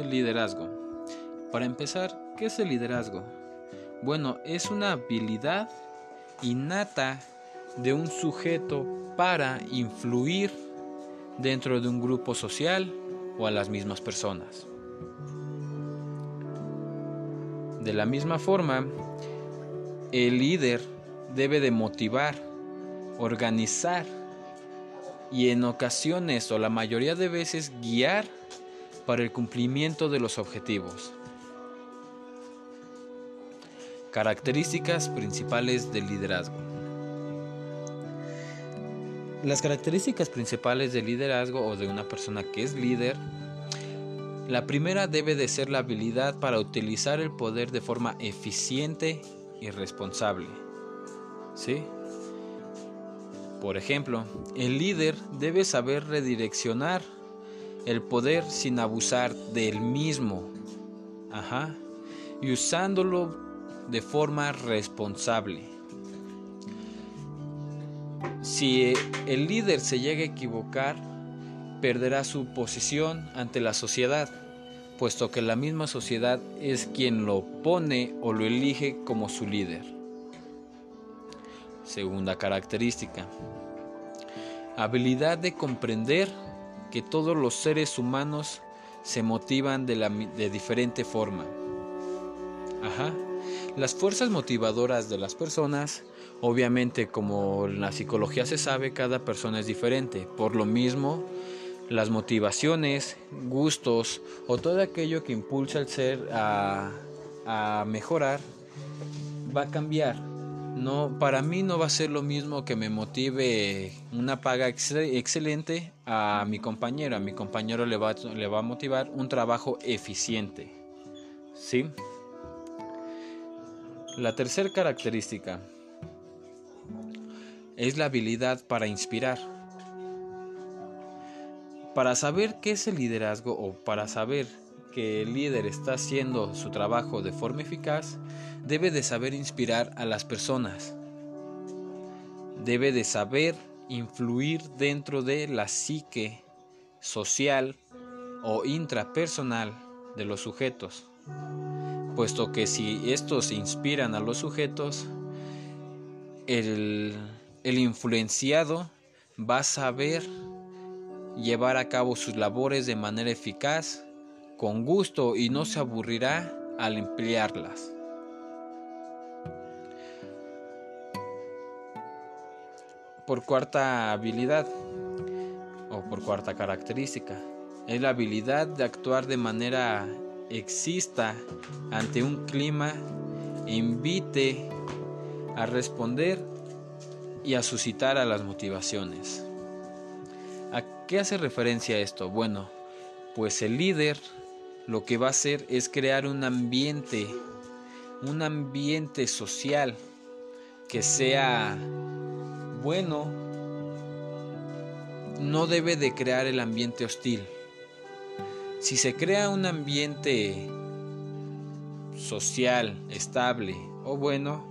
El liderazgo. Para empezar, ¿qué es el liderazgo? Bueno, es una habilidad innata de un sujeto para influir dentro de un grupo social o a las mismas personas. De la misma forma, el líder debe de motivar, organizar y en ocasiones o la mayoría de veces guiar para el cumplimiento de los objetivos. Características principales del liderazgo. Las características principales del liderazgo o de una persona que es líder, la primera debe de ser la habilidad para utilizar el poder de forma eficiente y responsable. ¿Sí? Por ejemplo, el líder debe saber redireccionar el poder sin abusar del mismo. Ajá. Y usándolo de forma responsable. Si el líder se llega a equivocar, perderá su posición ante la sociedad, puesto que la misma sociedad es quien lo pone o lo elige como su líder. Segunda característica. Habilidad de comprender que todos los seres humanos se motivan de, la, de diferente forma. Ajá. Las fuerzas motivadoras de las personas, obviamente como la psicología se sabe, cada persona es diferente. Por lo mismo, las motivaciones, gustos o todo aquello que impulsa al ser a, a mejorar va a cambiar no, para mí no va a ser lo mismo que me motive una paga excelente a mi compañero. A mi compañero le va, le va a motivar un trabajo eficiente. ¿Sí? La tercera característica es la habilidad para inspirar. Para saber qué es el liderazgo o para saber que el líder está haciendo su trabajo de forma eficaz, debe de saber inspirar a las personas. Debe de saber influir dentro de la psique social o intrapersonal de los sujetos, puesto que si estos inspiran a los sujetos, el, influenciado va a saber llevar a cabo sus labores de manera eficaz con gusto y no se aburrirá al emplearlas. Por cuarta habilidad o por cuarta característica, es la habilidad de actuar de manera exista ante un clima e invite a responder y a suscitar a las motivaciones. ¿A qué hace referencia esto? Bueno, pues el líder lo que va a hacer es crear un ambiente, un ambiente social que sea bueno. No debe de crear el ambiente hostil. Si se crea un ambiente social, estable o bueno,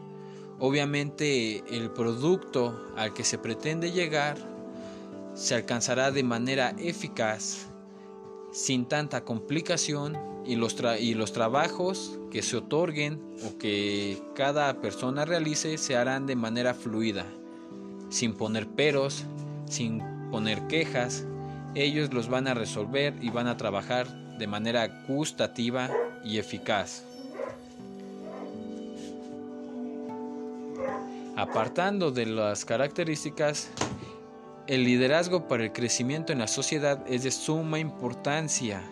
obviamente el producto al que se pretende llegar se alcanzará de manera eficaz sin tanta complicación y los, y los trabajos que se otorguen o que cada persona realice se harán de manera fluida, sin poner peros, sin poner quejas. Ellos los van a resolver y van a trabajar de manera gustativa y eficaz. Apartando de las características el liderazgo para el crecimiento en la sociedad es de suma importancia,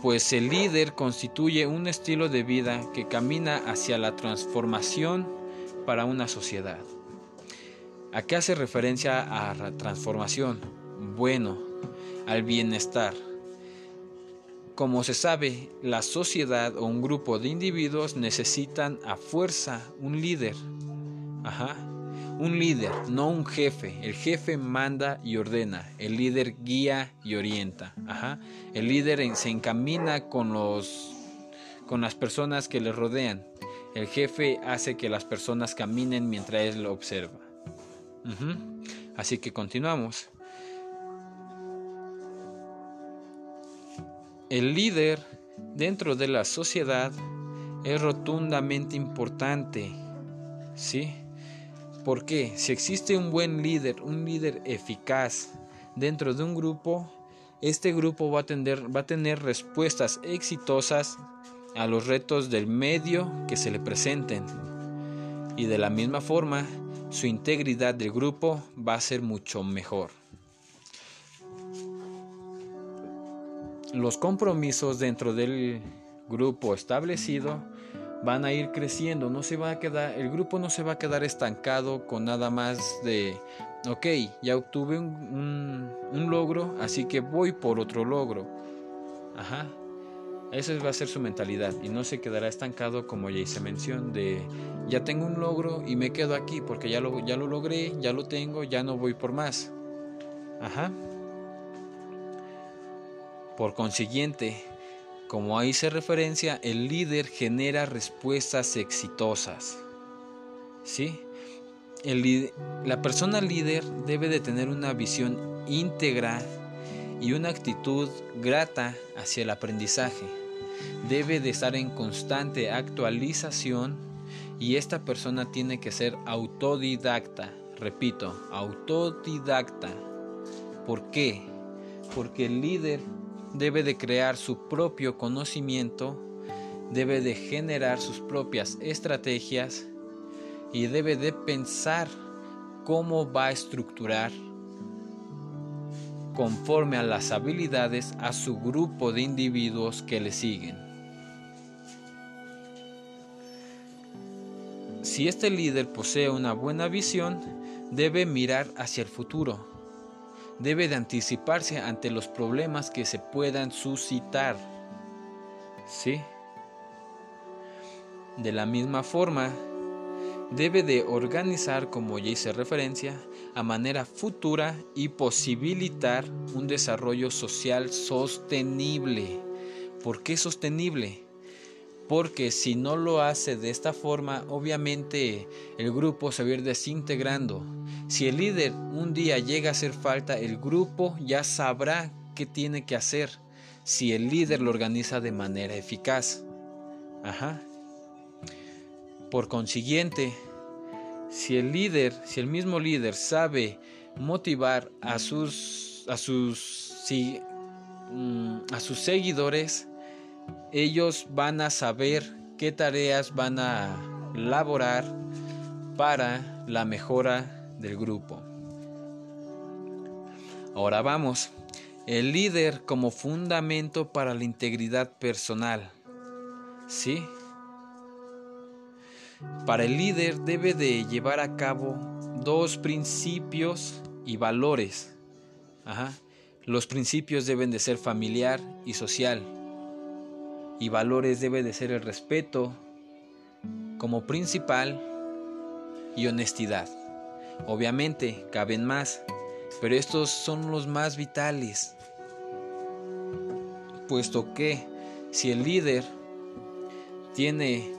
pues el líder constituye un estilo de vida que camina hacia la transformación para una sociedad. ¿A qué hace referencia a transformación? Bueno, al bienestar. Como se sabe, la sociedad o un grupo de individuos necesitan a fuerza un líder. Ajá un líder, no un jefe. El jefe manda y ordena. El líder guía y orienta. Ajá. El líder se encamina con los con las personas que le rodean. El jefe hace que las personas caminen mientras él lo observa. Así que continuamos. el líder dentro de la sociedad es rotundamente importante. ¿Sí? Porque si existe un buen líder, un líder eficaz dentro de un grupo, este grupo va a, tener, respuestas exitosas a los retos del medio que se le presenten. Y de la misma forma, su integridad del grupo va a ser mucho mejor. Los compromisos dentro del grupo establecido van a ir creciendo, no se va a quedar, el grupo no se va a quedar estancado con nada más de, ok, ya obtuve un, un logro, así que voy por otro logro. Ajá, esa va a ser su mentalidad y no se quedará estancado como ya hice mención de ya tengo un logro y me quedo aquí porque ya lo, ya lo logré, ya lo tengo, ya no voy por más. Ajá. Por consiguiente, como ahí se referencia, el líder genera respuestas exitosas. ¿Sí? la persona líder debe de tener una visión íntegra y una actitud grata hacia el aprendizaje debe de estar en constante actualización y esta persona tiene que ser autodidacta. Repito, autodidacta. ¿Por qué? Porque el líder debe de crear su propio conocimiento, debe de generar sus propias estrategias y debe de pensar cómo va a estructurar conforme a las habilidades a su grupo de individuos que le siguen. Si este líder posee una buena visión, debe mirar hacia el futuro. Debe de anticiparse ante los problemas que se puedan suscitar. ¿Sí? De la misma forma, debe de organizar, como ya hice referencia, a manera futura y posibilitar un desarrollo social sostenible. ¿Por qué sostenible? Porque si no lo hace de esta forma, obviamente el grupo se va a ir desintegrando. Si el líder un día llega a hacer falta, el grupo ya sabrá qué tiene que hacer si el líder lo organiza de manera eficaz. Ajá. Por consiguiente, si el líder, si el mismo líder sabe motivar a sus a sus mm, a sus seguidores, ellos van a saber qué tareas van a laborar para la mejora del grupo. Ahora vamos, el líder como fundamento para la integridad personal. ¿Sí? Para el líder debe de llevar a cabo dos principios y valores. Los principios deben de ser familiar y social. Y valores debe de ser el respeto como principal y honestidad. Obviamente caben más, pero estos son los más vitales. Puesto que si el líder tiene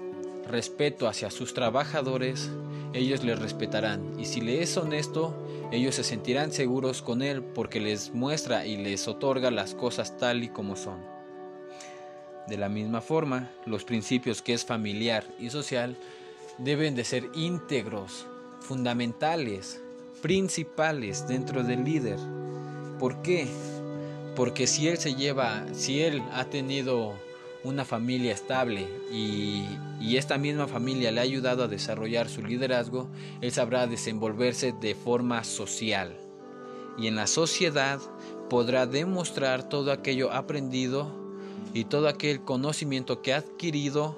respeto hacia sus trabajadores, ellos le respetarán. Y si le es honesto, ellos se sentirán seguros con él porque les muestra y les otorga las cosas tal y como son. De la misma forma, los principios que es familiar y social deben de ser íntegros, fundamentales, principales dentro del líder. ¿Por qué? Porque si él se lleva, si él ha tenido una familia estable y, esta misma familia le ha ayudado a desarrollar su liderazgo, él sabrá desenvolverse de forma social. Y en la sociedad podrá demostrar todo aquello aprendido y todo aquel conocimiento que ha adquirido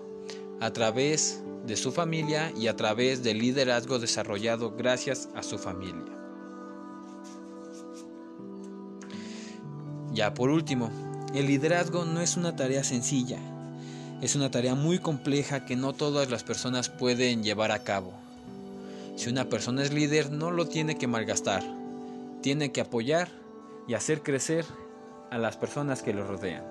a través de su familia y a través del liderazgo desarrollado gracias a su familia. Ya por último, el liderazgo no es una tarea sencilla, es una tarea muy compleja que no todas las personas pueden llevar a cabo. Si una persona es líder, no lo tiene que malgastar, tiene que apoyar y hacer crecer a las personas que lo rodean.